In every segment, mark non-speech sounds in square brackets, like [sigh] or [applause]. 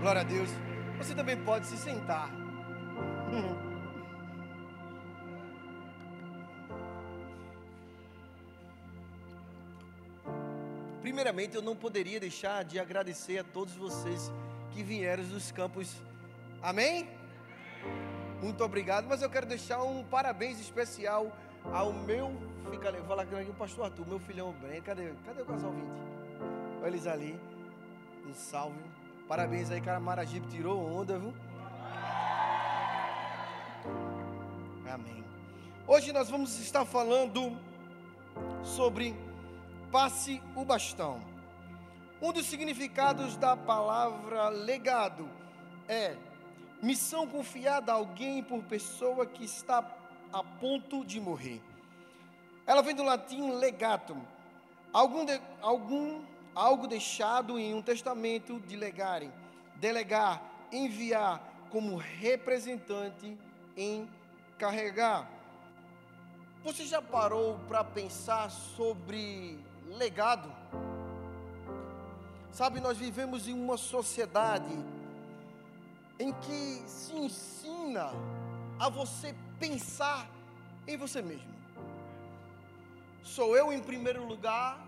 Glória a Deus. Você também pode se sentar. [laughs] Primeiramente, eu não poderia deixar de agradecer a todos vocês que vieram dos campos. Amém? Muito obrigado, mas eu quero deixar um parabéns especial ao meu. Fica ali, vou falar aqui o pastor Arthur, meu filhão Breno. Cadê, cadê o casal 20? Olha eles ali. Um salve. Parabéns aí, cara. Maragibe tirou onda, viu? Amém. Hoje nós vamos estar falando sobre passe o bastão. Um dos significados da palavra legado é missão confiada a alguém por pessoa que está a ponto de morrer. Ela vem do latim legatum, algum, de, algum algo deixado em um testamento de legarem, delegar, enviar como representante, encarregar. Você já parou para pensar sobre legado? Sabe, nós vivemos em uma sociedade em que se ensina a você pensar em você mesmo. Sou eu em primeiro lugar,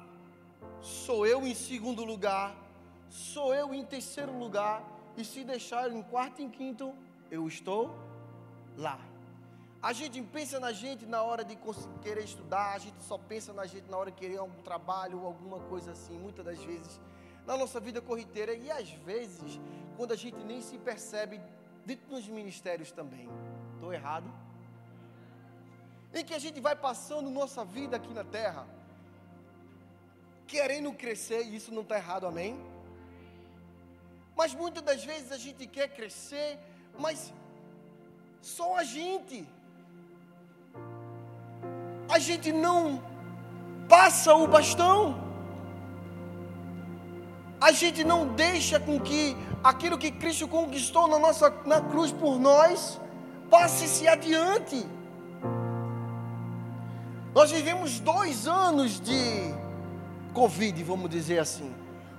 sou eu em segundo lugar, sou eu em terceiro lugar, e se deixar em quarto e em quinto, eu estou lá. A gente pensa na gente na hora de querer estudar, a gente só pensa na gente na hora de querer algum trabalho ou alguma coisa assim, muitas das vezes, na nossa vida corriqueira e às vezes, quando a gente nem se percebe dentro dos ministérios também. Estou errado? Em que a gente vai passando nossa vida aqui na terra, querendo crescer, e isso não está errado, amém? Mas muitas das vezes a gente quer crescer, mas só a gente a gente não passa o bastão, a gente não deixa com que aquilo que Cristo conquistou na nossa na cruz por nós passe-se adiante. Nós vivemos dois anos de Covid, vamos dizer assim.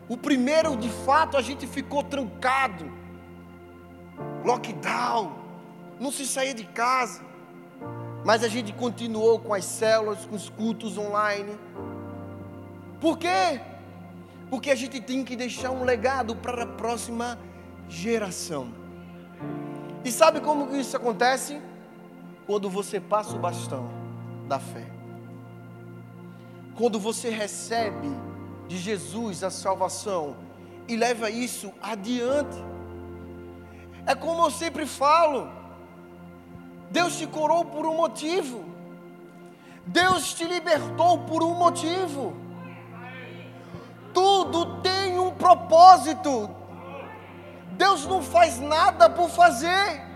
O primeiro, de fato, a gente ficou trancado, lockdown, não se saía de casa. Mas a gente continuou com as células, com os cultos online. Por quê? Porque a gente tem que deixar um legado para a próxima geração. E sabe como isso acontece? Quando você passa o bastão da fé. Quando você recebe de Jesus a salvação e leva isso adiante. É como eu sempre falo, Deus te curou por um motivo. Deus te libertou por um motivo. Tudo tem um propósito. Deus não faz nada por fazer.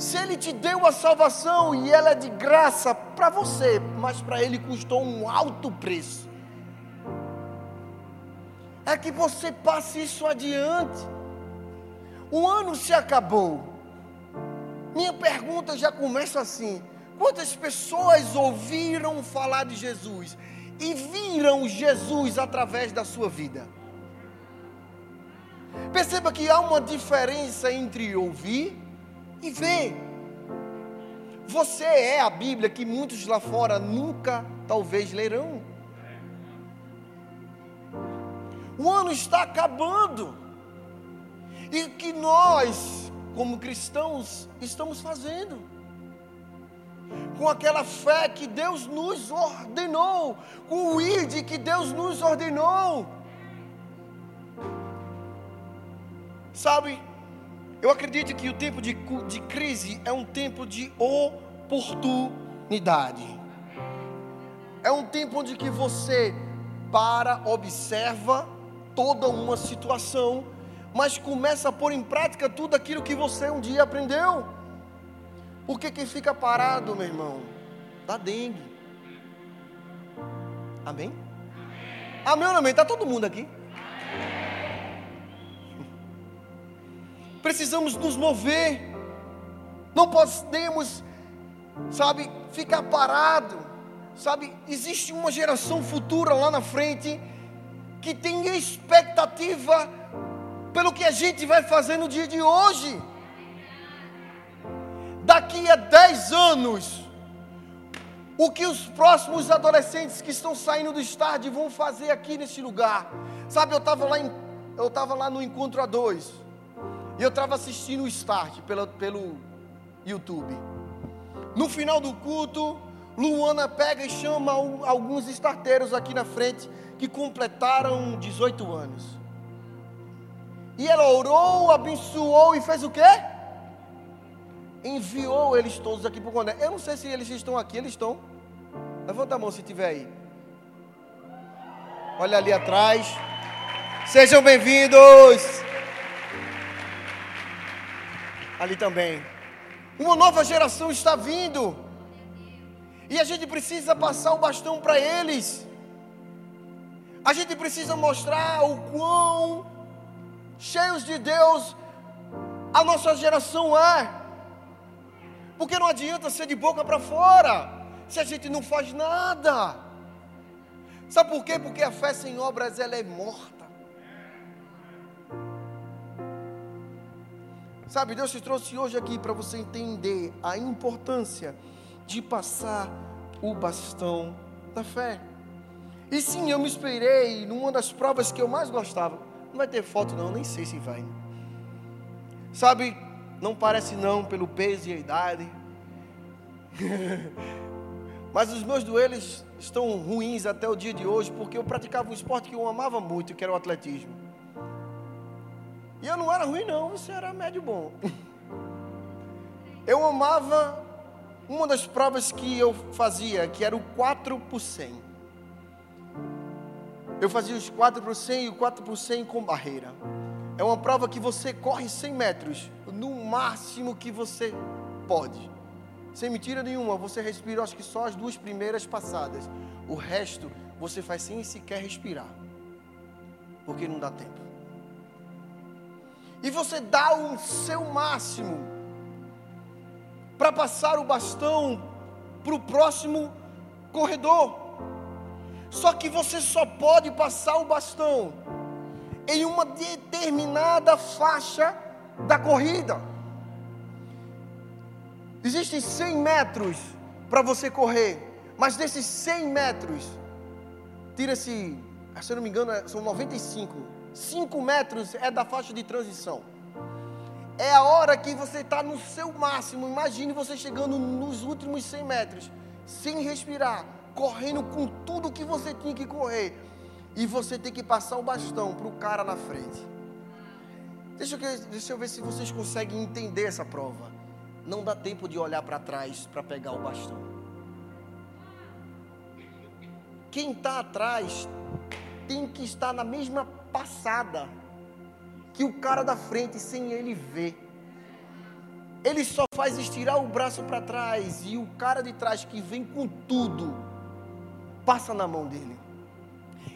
Se Ele te deu a salvação e ela é de graça para você, mas para Ele custou um alto preço, é que você passe isso adiante. O ano se acabou. Minha pergunta já começa assim: quantas pessoas ouviram falar de Jesus e viram Jesus através da sua vida? Perceba que há uma diferença entre ouvir e ver. Você é a Bíblia que muitos lá fora nunca, talvez, lerão. O ano está acabando. E que nós como cristãos, estamos fazendo. Com aquela fé que Deus nos ordenou, com o ID que Deus nos ordenou. Sabe, eu acredito que o tempo de, de crise é um tempo de oportunidade. É um tempo onde que você para, observa toda uma situação mas começa a pôr em prática tudo aquilo que você um dia aprendeu. Porque quem fica parado, meu irmão, dá dengue. Amém? Amém ou amém? Está todo mundo aqui? Precisamos nos mover. Não podemos, sabe, ficar parado. Sabe, existe uma geração futura lá na frente que tem expectativa pelo que a gente vai fazer no dia de hoje. Daqui a 10 anos, o que os próximos adolescentes que estão saindo do estádio vão fazer aqui nesse lugar. Sabe, eu estava lá, em, eu lá no Encontro A2, e eu estava assistindo o start pelo, pelo YouTube. No final do culto, Luana pega e chama alguns starteiros aqui na frente que completaram 18 anos. E ela orou, abençoou e fez o quê? Enviou eles todos aqui para o Condé. Eu não sei se eles estão aqui, eles estão. Levanta a mão se tiver aí. Olha ali atrás. Sejam bem-vindos. Ali também. Uma nova geração está vindo. E a gente precisa passar o bastão para eles. A gente precisa mostrar o quão cheios de Deus a nossa geração é. Porque não adianta ser de boca para fora se a gente não faz nada. Sabe por quê? Porque a fé sem obras ela é morta. Sabe, Deus te trouxe hoje aqui para você entender a importância de passar o bastão da fé. E sim, eu me inspirei numa das provas que eu mais gostava. Não vai ter foto não, nem sei se vai. Sabe, não parece não pelo peso e a idade. [laughs] Mas os meus joelhos estão ruins até o dia de hoje porque eu praticava um esporte que eu amava muito, que era o atletismo. E eu não era ruim não, você era médio bom. Eu amava uma das provas que eu fazia, que era o 4 por 100. Eu fazia os 4 por 100 e o 4 por 100 com barreira. É uma prova que você corre 100 metros, no máximo que você pode. Sem mentira nenhuma, você respira, acho que só as duas primeiras passadas. O resto você faz sem sequer respirar, porque não dá tempo. E você dá o seu máximo para passar o bastão para o próximo corredor. Só que você só pode passar o bastão em uma determinada faixa da corrida. Existem 100 metros para você correr, mas desses 100 metros, tira-se, se eu não me engano, é, são 95. 5 metros é da faixa de transição. É a hora que você está no seu máximo. Imagine você chegando nos últimos 100 metros, sem respirar, correndo com tudo que você tinha que correr. E você tem que passar o bastão para o cara na frente. Deixa eu, deixa eu ver se vocês conseguem entender essa prova não dá tempo de olhar para trás para pegar o bastão. Quem está atrás tem que estar na mesma passada que o cara da frente sem ele ver. Ele só faz estirar o braço para trás e o cara de trás que vem com tudo passa na mão dele.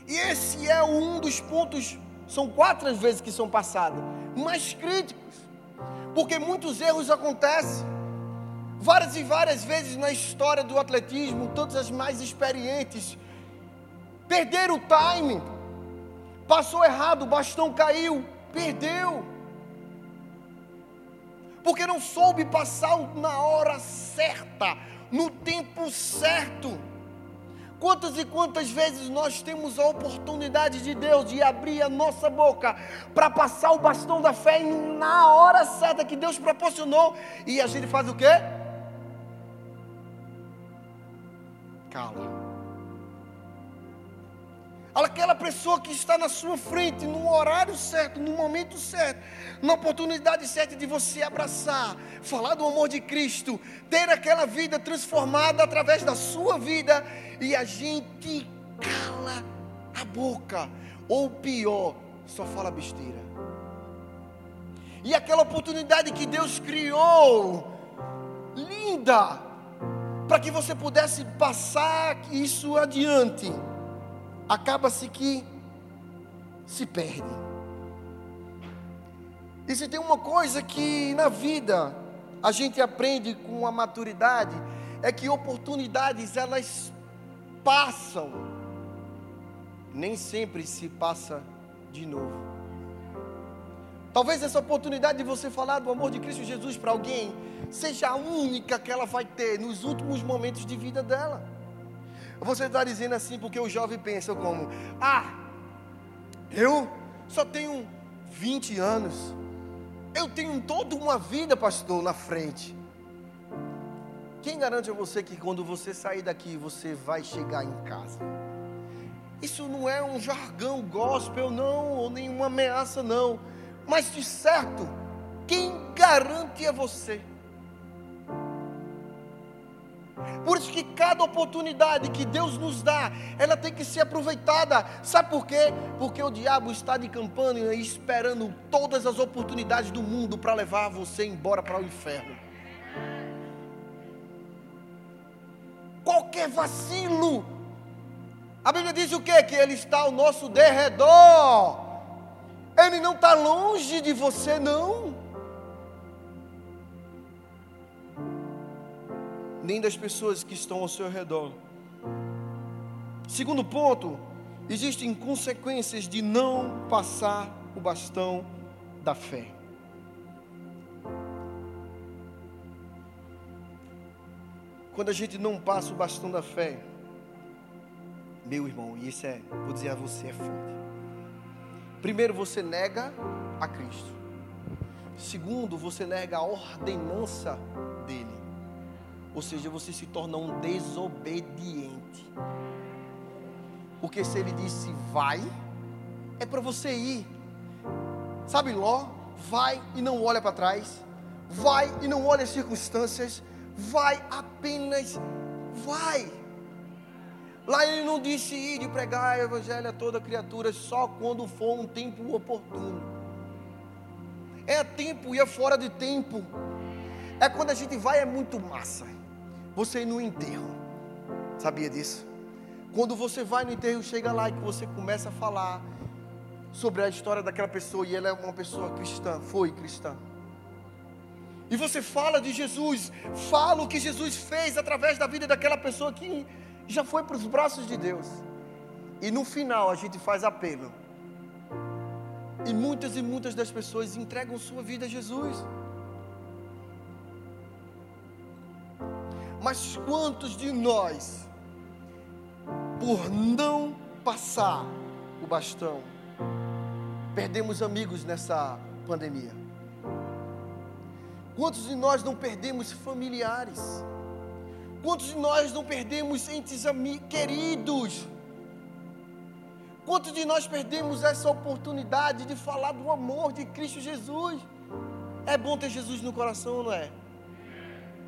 E esse é um dos pontos, são quatro as vezes que são passados, mais críticos. Porque muitos erros acontecem. Várias e várias vezes na história do atletismo, todas as mais experientes perderam o timing. Passou errado, o bastão caiu, perdeu. Porque não soube passar na hora certa, no tempo certo. Quantas e quantas vezes nós temos a oportunidade de Deus de abrir a nossa boca para passar o bastão da fé na hora certa que Deus proporcionou e a gente faz o quê? Cala. Aquela pessoa que está na sua frente, no horário certo, no momento certo, na oportunidade certa de você abraçar, falar do amor de Cristo, ter aquela vida transformada através da sua vida, e a gente cala a boca, ou pior, só fala besteira. E aquela oportunidade que Deus criou, linda, para que você pudesse passar isso adiante acaba-se que se perde. E se tem uma coisa que na vida a gente aprende com a maturidade, é que oportunidades elas passam, nem sempre se passa de novo. Talvez essa oportunidade de você falar do amor de Cristo Jesus para alguém seja a única que ela vai ter nos últimos momentos de vida dela. Você está dizendo assim porque o jovem pensa como: ah, eu só tenho 20 anos, eu tenho toda uma vida, pastor, na frente. Quem garante a você que quando você sair daqui você vai chegar em casa? Isso não é um jargão gospel, não, ou nenhuma ameaça, não. Mas de certo, quem garante é você. Por isso que cada oportunidade que Deus nos dá, ela tem que ser aproveitada. Sabe por quê? Porque o diabo está de campanha esperando todas as oportunidades do mundo para levar você embora para o inferno. qualquer vacilo. A Bíblia diz o quê? Que Ele está ao nosso derredor. Ele não está longe de você, não. Nem das pessoas que estão ao seu redor. Segundo ponto, existem consequências de não passar o bastão da fé. Quando a gente não passa o bastão da fé, meu irmão, e isso é, vou dizer a você, é forte. Primeiro, você nega a Cristo. Segundo, você nega a ordenança. Ou seja, você se torna um desobediente. Porque se ele disse vai, é para você ir. Sabe Ló? Vai e não olha para trás. Vai e não olha as circunstâncias vai apenas, vai. Lá ele não disse ir e pregar o evangelho a toda criatura só quando for um tempo oportuno. É tempo e é fora de tempo. É quando a gente vai, é muito massa. Você ir no enterro. Sabia disso? Quando você vai no enterro, chega lá e que você começa a falar sobre a história daquela pessoa e ela é uma pessoa cristã, foi cristã. E você fala de Jesus, fala o que Jesus fez através da vida daquela pessoa que já foi para os braços de Deus. E no final a gente faz apelo. E muitas e muitas das pessoas entregam sua vida a Jesus. Mas quantos de nós, por não passar o bastão, perdemos amigos nessa pandemia? Quantos de nós não perdemos familiares? Quantos de nós não perdemos entes queridos? Quantos de nós perdemos essa oportunidade de falar do amor de Cristo Jesus? É bom ter Jesus no coração, não é?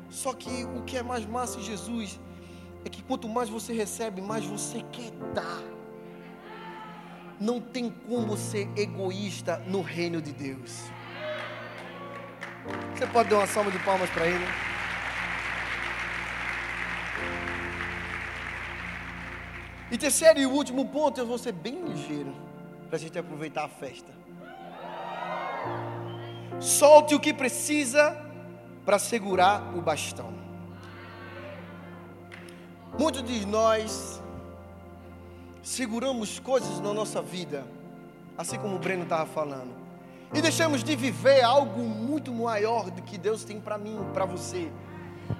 Só que o que é mais massa em Jesus é que quanto mais você recebe, mais você quer dar. Não tem como ser egoísta no reino de Deus. Você pode dar uma salva de palmas para ele? E terceiro e último ponto, eu vou ser bem ligeiro, para a gente aproveitar a festa. Solte o que precisa para segurar o bastão. Muitos de nós seguramos coisas na nossa vida, assim como o Breno estava falando e deixamos de viver algo muito maior do que Deus tem para mim, para você,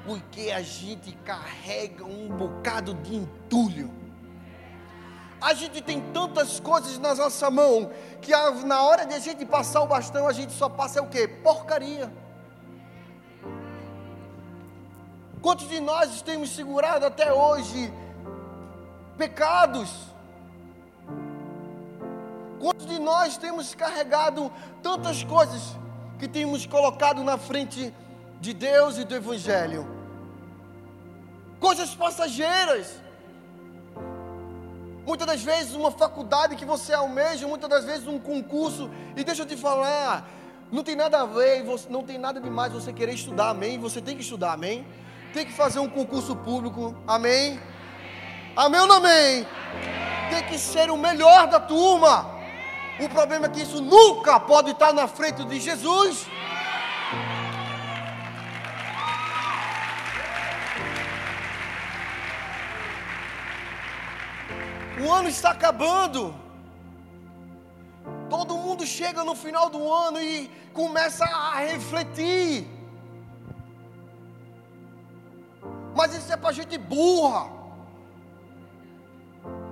porque a gente carrega um bocado de entulho. A gente tem tantas coisas na nossa mão que na hora de a gente passar o bastão, a gente só passa o quê? Porcaria. Quantos de nós temos segurado até hoje pecados? Quantos de nós temos carregado tantas coisas que temos colocado na frente de Deus e do Evangelho? Coisas passageiras. Muitas das vezes uma faculdade que você almeja, muitas das vezes um concurso, e deixa eu te falar, não tem nada a ver, não tem nada demais você querer estudar, amém? Você tem que estudar, amém? Tem que fazer um concurso público, amém? Amém ou não amém? Tem que ser o melhor da turma. O problema é que isso nunca pode estar na frente de Jesus. O ano está acabando. Todo mundo chega no final do ano e começa a refletir. Mas isso é para gente burra.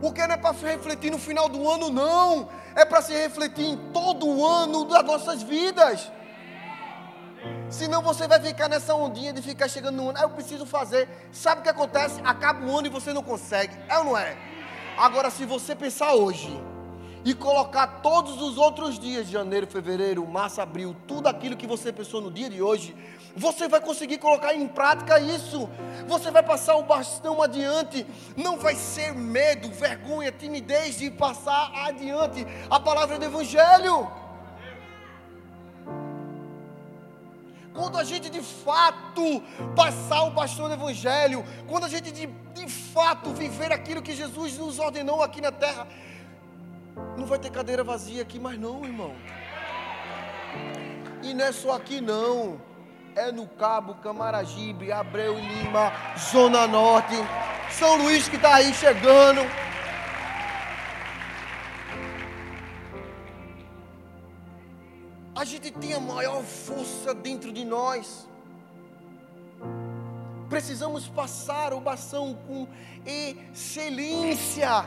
Porque não é para refletir no final do ano, não. É para se refletir em todo o ano das nossas vidas. Senão você vai ficar nessa ondinha de ficar chegando no ano. Ah, eu preciso fazer. Sabe o que acontece? Acaba o ano e você não consegue. É ou não é? Agora, se você pensar hoje e colocar todos os outros dias, janeiro, fevereiro, março, abril, tudo aquilo que você pensou no dia de hoje, você vai conseguir colocar em prática isso. Você vai passar o bastão adiante. Não vai ser medo, vergonha, timidez de passar adiante a palavra do Evangelho. quando a gente de fato passar o bastão do Evangelho, quando a gente de, de fato viver aquilo que Jesus nos ordenou aqui na terra, não vai ter cadeira vazia aqui mais não, irmão. E não é só aqui não, é no Cabo, Camaragibe, Abreu e Lima, Zona Norte, São Luís que está aí chegando. a gente tem a maior força dentro de nós. Precisamos passar o bastão com excelência.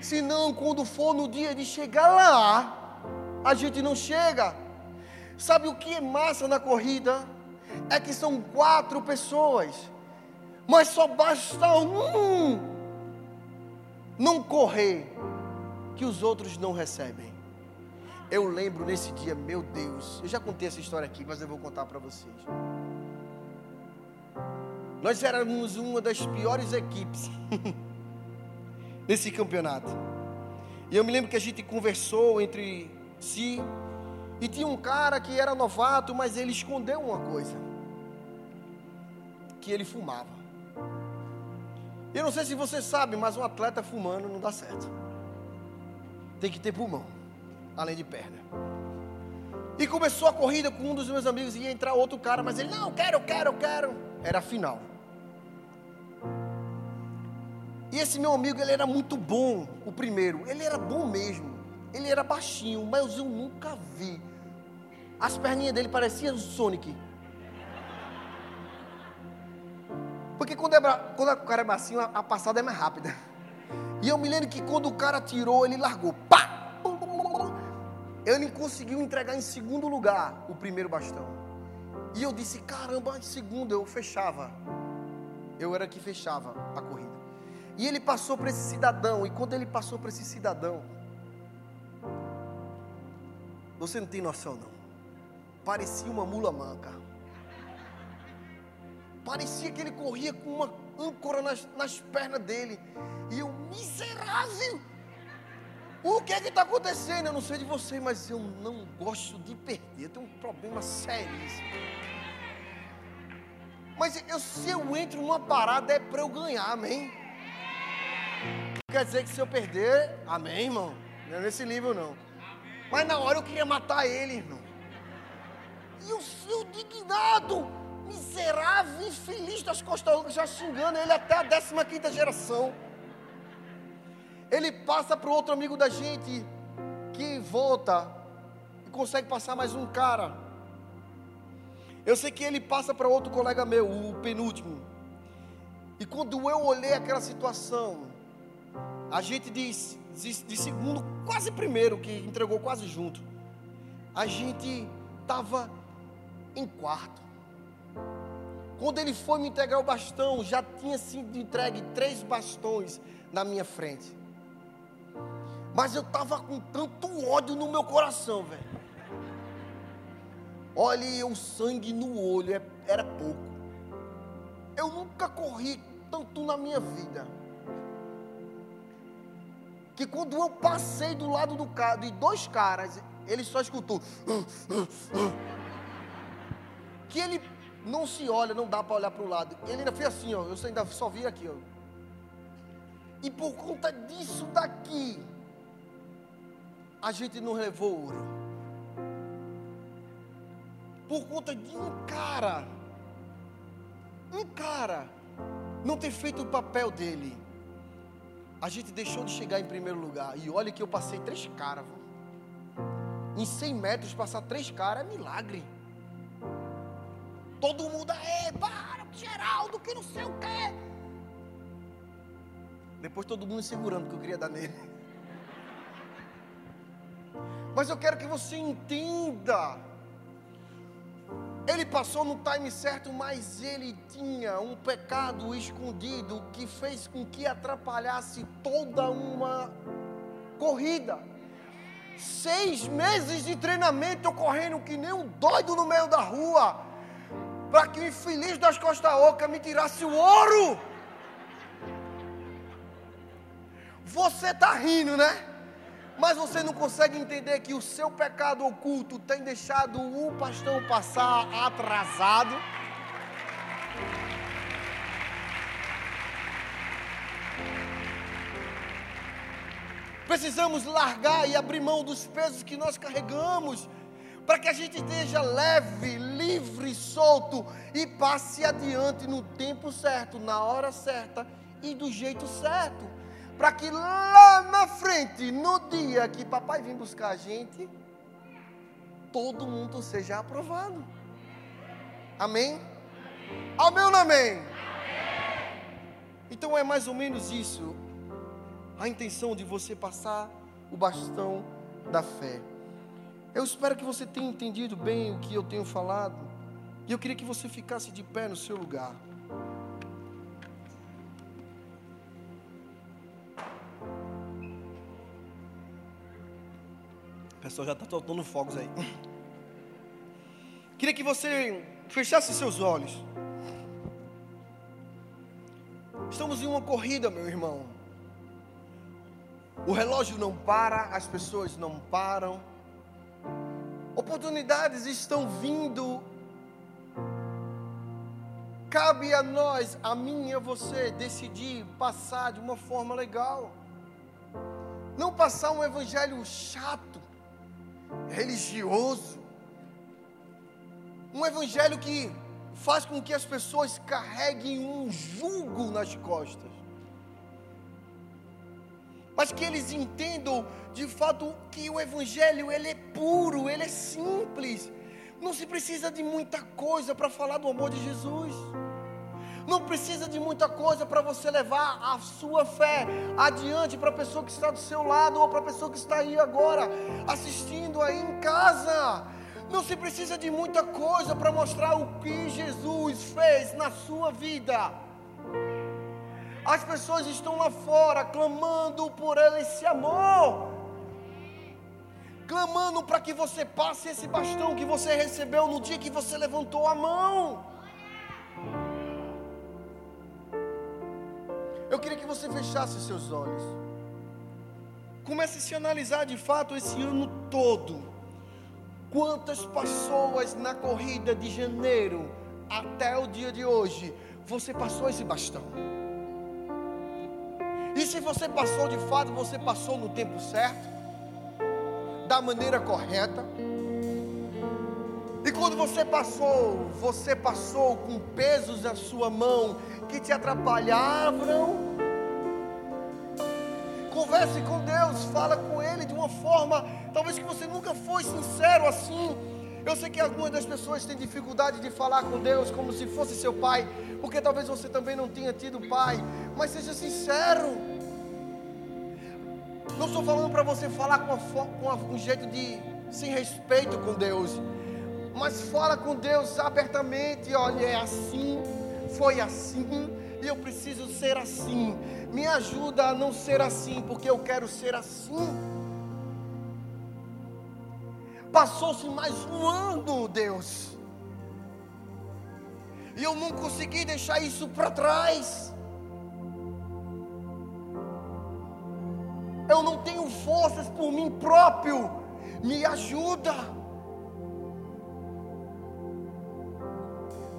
Senão, quando for no dia de chegar lá, a gente não chega. Sabe o que é massa na corrida? É que são quatro pessoas, mas só basta um não correr, que os outros não recebem. Eu lembro nesse dia, meu Deus, eu já contei essa história aqui, mas eu vou contar para vocês. Nós éramos uma das piores equipes [laughs] nesse campeonato. E eu me lembro que a gente conversou entre si. E tinha um cara que era novato, mas ele escondeu uma coisa: que ele fumava. Eu não sei se você sabe, mas um atleta fumando não dá certo. Tem que ter pulmão além de perna. E começou a corrida com um dos meus amigos, ia entrar outro cara, mas ele, não, quero, quero, quero. Era a final. E esse meu amigo, ele era muito bom, o primeiro. Ele era bom mesmo. Ele era baixinho, mas eu nunca vi. As perninhas dele pareciam Sonic. Porque quando, é, quando o cara é baixinho, a passada é mais rápida. E eu me lembro que quando o cara tirou, ele largou. Pá! ele conseguiu entregar em segundo lugar o primeiro bastão. E eu disse: caramba, em segundo eu fechava. Eu era que fechava a corrida. E ele passou para esse cidadão. E quando ele passou para esse cidadão, você não tem noção, não. Parecia uma mula manca. Parecia que ele corria com uma âncora nas, nas pernas dele. E eu, miserável! O que é que está acontecendo? Eu não sei de você, mas eu não gosto de perder. Eu tenho um problema seríssimo. Mas eu, se eu entro numa parada é para eu ganhar, amém? Quer dizer que se eu perder, amém, irmão? Não é nesse nível, não. Mas na hora eu queria matar ele, irmão. E o seu dignado, miserável, infeliz das costas, já xingando ele até a 15 quinta geração ele passa para o outro amigo da gente que volta e consegue passar mais um cara. Eu sei que ele passa para outro colega meu, o penúltimo. E quando eu olhei aquela situação, a gente de, de, de segundo, quase primeiro, que entregou quase junto, a gente estava em quarto. Quando ele foi me entregar o bastão, já tinha sido entregue três bastões na minha frente. Mas eu estava com tanto ódio no meu coração, velho. Olha, o sangue no olho é, era pouco. Eu nunca corri tanto na minha vida. Que quando eu passei do lado do carro de dois caras, ele só escutou. Que ele não se olha, não dá para olhar para o lado. Ele ainda fez assim, ó. Eu ainda só vi aqui, ó. E por conta disso daqui, a gente não levou ouro. Por conta de um cara, um cara, não ter feito o papel dele, a gente deixou de chegar em primeiro lugar. E olha que eu passei três caras. em 100 metros, passar três caras é milagre. Todo mundo, é, para, Geraldo, que não sei o quê. Depois todo mundo segurando que eu queria dar nele. [laughs] Mas eu quero que você entenda. Ele passou no time certo, mas ele tinha um pecado escondido que fez com que atrapalhasse toda uma corrida. Seis meses de treinamento correndo que nem um doido no meio da rua, para que o infeliz das costas oca me tirasse o ouro. Você está rindo, né? Mas você não consegue entender que o seu pecado oculto tem deixado o pastor passar atrasado. Precisamos largar e abrir mão dos pesos que nós carregamos, para que a gente esteja leve, livre, solto e passe adiante no tempo certo, na hora certa e do jeito certo para que lá na frente, no dia que papai vir buscar a gente, todo mundo seja aprovado. Amém? Amém ou não amém? Então é mais ou menos isso. A intenção de você passar o bastão da fé. Eu espero que você tenha entendido bem o que eu tenho falado. E eu queria que você ficasse de pé no seu lugar. Pessoal já está soltando fogos aí. Queria que você fechasse seus olhos. Estamos em uma corrida, meu irmão. O relógio não para, as pessoas não param. Oportunidades estão vindo. Cabe a nós, a mim e a você, decidir passar de uma forma legal. Não passar um evangelho chato religioso, um evangelho que faz com que as pessoas carreguem um jugo nas costas, mas que eles entendam de fato que o evangelho ele é puro, ele é simples, não se precisa de muita coisa para falar do amor de Jesus. Não precisa de muita coisa para você levar a sua fé adiante para a pessoa que está do seu lado ou para a pessoa que está aí agora assistindo aí em casa. Não se precisa de muita coisa para mostrar o que Jesus fez na sua vida. As pessoas estão lá fora clamando por esse amor. Clamando para que você passe esse bastão que você recebeu no dia que você levantou a mão. Você fechasse seus olhos. Comece a se analisar de fato esse ano todo. Quantas pessoas na corrida de janeiro até o dia de hoje você passou esse bastão? E se você passou de fato, você passou no tempo certo, da maneira correta. E quando você passou, você passou com pesos na sua mão que te atrapalhavam Converse com Deus, fala com Ele de uma forma, talvez que você nunca foi sincero assim. Eu sei que algumas das pessoas têm dificuldade de falar com Deus como se fosse seu pai, porque talvez você também não tenha tido pai, mas seja sincero. Não estou falando para você falar com, a, com um jeito de sem respeito com Deus, mas fala com Deus abertamente. Olha, é assim, foi assim, eu preciso ser assim. Me ajuda a não ser assim, porque eu quero ser assim. Passou-se mais um ano, Deus, e eu não consegui deixar isso para trás. Eu não tenho forças por mim próprio. Me ajuda.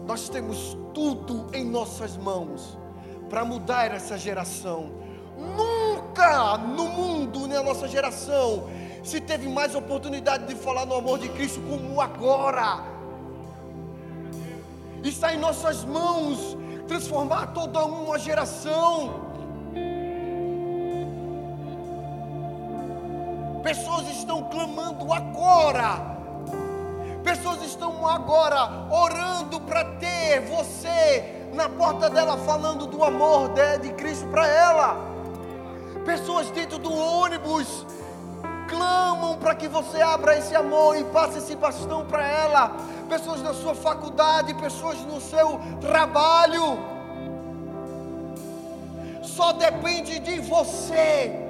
Nós temos tudo em nossas mãos para mudar essa geração. Nunca no mundo, na nossa geração, se teve mais oportunidade de falar no amor de Cristo como agora. Está em nossas mãos transformar toda uma geração. Pessoas estão clamando agora. Pessoas estão agora orando para ter você na porta dela falando do amor de, de Cristo para ela. Pessoas dentro do ônibus clamam para que você abra esse amor e passe esse bastão para ela. Pessoas na sua faculdade, pessoas no seu trabalho. Só depende de você.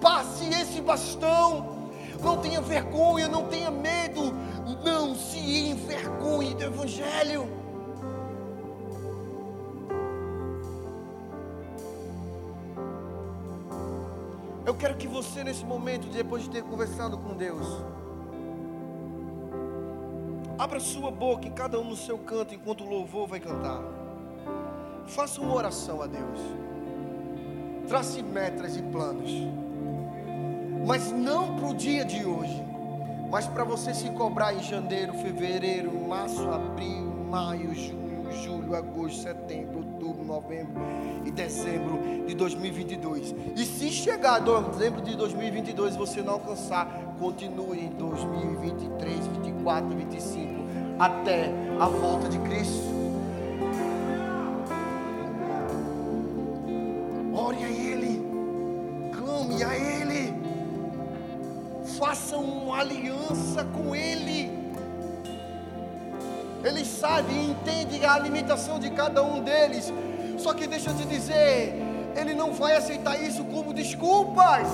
Passe esse bastão. Não tenha vergonha, não tenha medo. Não se envergonhe do Evangelho. Eu quero que você, nesse momento, depois de ter conversado com Deus, abra sua boca em cada um no seu canto enquanto o louvor vai cantar. Faça uma oração a Deus. Trace metas e planos. Mas não para o dia de hoje, mas para você se cobrar em janeiro, fevereiro, março, abril, maio, junho, julho, agosto, setembro, outubro, novembro e dezembro de 2022. E se chegar dezembro de 2022 e você não alcançar, continue em 2023, 24, 25 até a volta de Cristo. Faça uma aliança com Ele. Ele sabe e entende a limitação de cada um deles. Só que deixa eu te dizer, Ele não vai aceitar isso como desculpas.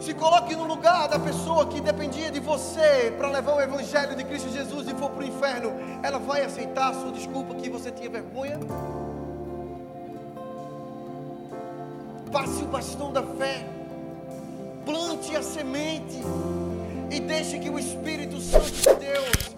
Se coloque no lugar da pessoa que dependia de você para levar o Evangelho de Cristo Jesus e for para o inferno. Ela vai aceitar a sua desculpa que você tinha vergonha? Passe o bastão da fé, plante a semente e deixe que o Espírito Santo de Deus